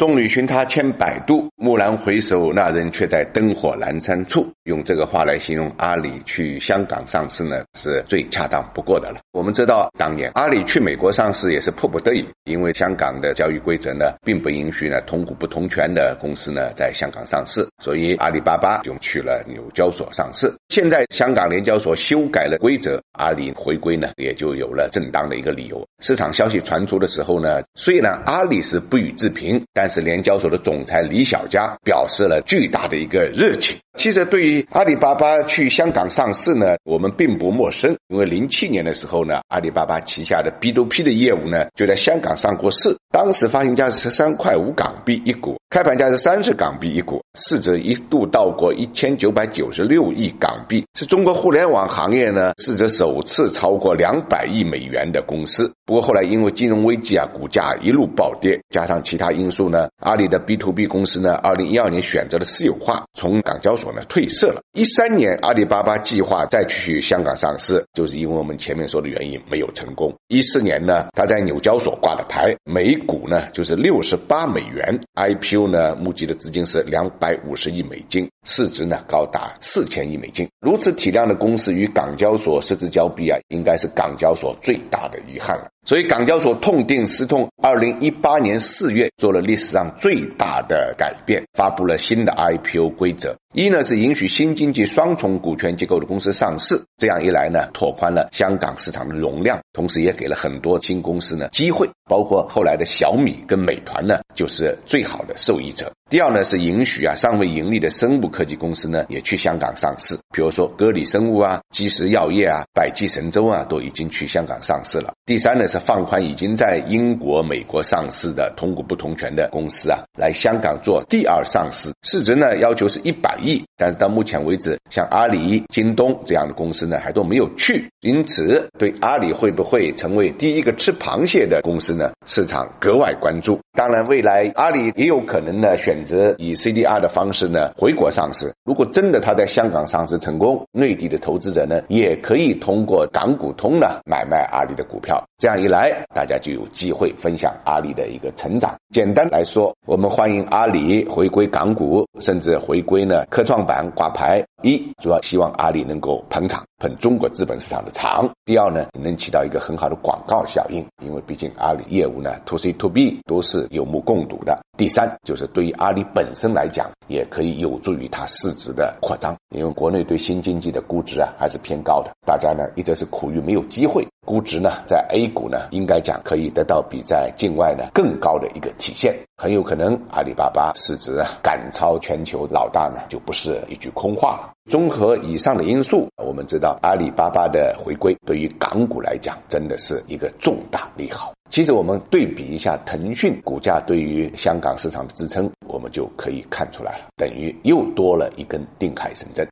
众里寻他千百度，蓦然回首，那人却在灯火阑珊处。用这个话来形容阿里去香港上市呢，是最恰当不过的了。我们知道，当年阿里去美国上市也是迫不得已，因为香港的交易规则呢，并不允许呢同股不同权的公司呢在香港上市，所以阿里巴巴就去了纽交所上市。现在香港联交所修改了规则，阿里回归呢，也就有了正当的一个理由。市场消息传出的时候呢，虽然阿里是不予置评，但是联交所的总裁李小加表示了巨大的一个热情。其实对于阿里巴巴去香港上市呢，我们并不陌生，因为零七年的时候呢，阿里巴巴旗下的 B to P 的业务呢就在香港上过市，当时发行价是十三块五港币一股，开盘价是三十港币一股，市值一度到过一千九百九十六亿港币，是中国互联网行业呢市值首次超过两百亿美元的公司。不过后来因为金融危机啊，股价一路暴跌，加上其他因素呢，阿里的 B to B 公司呢，二零一二年选择了私有化，从港交所呢退市了。一三年，阿里巴巴计划再去香港上市，就是因为我们前面说的原因没有成功。一四年呢，他在纽交所挂的牌，每股呢就是六十八美元，IPO 呢募集的资金是两百五十亿美金，市值呢高达四千亿美金。如此体量的公司与港交所失之交臂啊，应该是港交所最大的遗憾了。所以港交所痛定思痛，二零一八年四月做了历史上最大的改变，发布了新的 IPO 规则。一呢是允许新经济双重股权结构的公司上市，这样一来呢，拓宽了香港市场的容量，同时也给了很多新公司呢机会，包括后来的小米跟美团呢，就是最好的受益者。第二呢是允许啊尚未盈利的生物科技公司呢也去香港上市，比如说歌里生物啊、基石药业啊、百济神州啊都已经去香港上市了。第三呢是放宽已经在英国、美国上市的同股不同权的公司啊来香港做第二上市，市值呢要求是一百亿，但是到目前为止，像阿里、京东这样的公司呢还都没有去，因此对阿里会不会成为第一个吃螃蟹的公司呢？市场格外关注。当然，未来阿里也有可能呢选。选择以 CDR 的方式呢回国上市。如果真的他在香港上市成功，内地的投资者呢也可以通过港股通呢买卖阿里的股票。这样一来，大家就有机会分享阿里的一个成长。简单来说，我们欢迎阿里回归港股，甚至回归呢科创板挂牌。一主要希望阿里能够捧场，捧中国资本市场的场。第二呢，能起到一个很好的广告效应，因为毕竟阿里业务呢，to C to B 都是有目共睹的。第三就是对于阿里本身来讲，也可以有助于它市值的扩张，因为国内对新经济的估值啊还是偏高的，大家呢一直是苦于没有机会，估值呢在 A 股呢应该讲可以得到比在境外呢更高的一个体现，很有可能阿里巴巴市值啊赶超全球老大呢就不是一句空话了。综合以上的因素，我们知道阿里巴巴的回归对于港股来讲真的是一个重大利好。其实我们对比一下腾讯股价对于香港市场的支撑，我们就可以看出来了，等于又多了一根定海神针。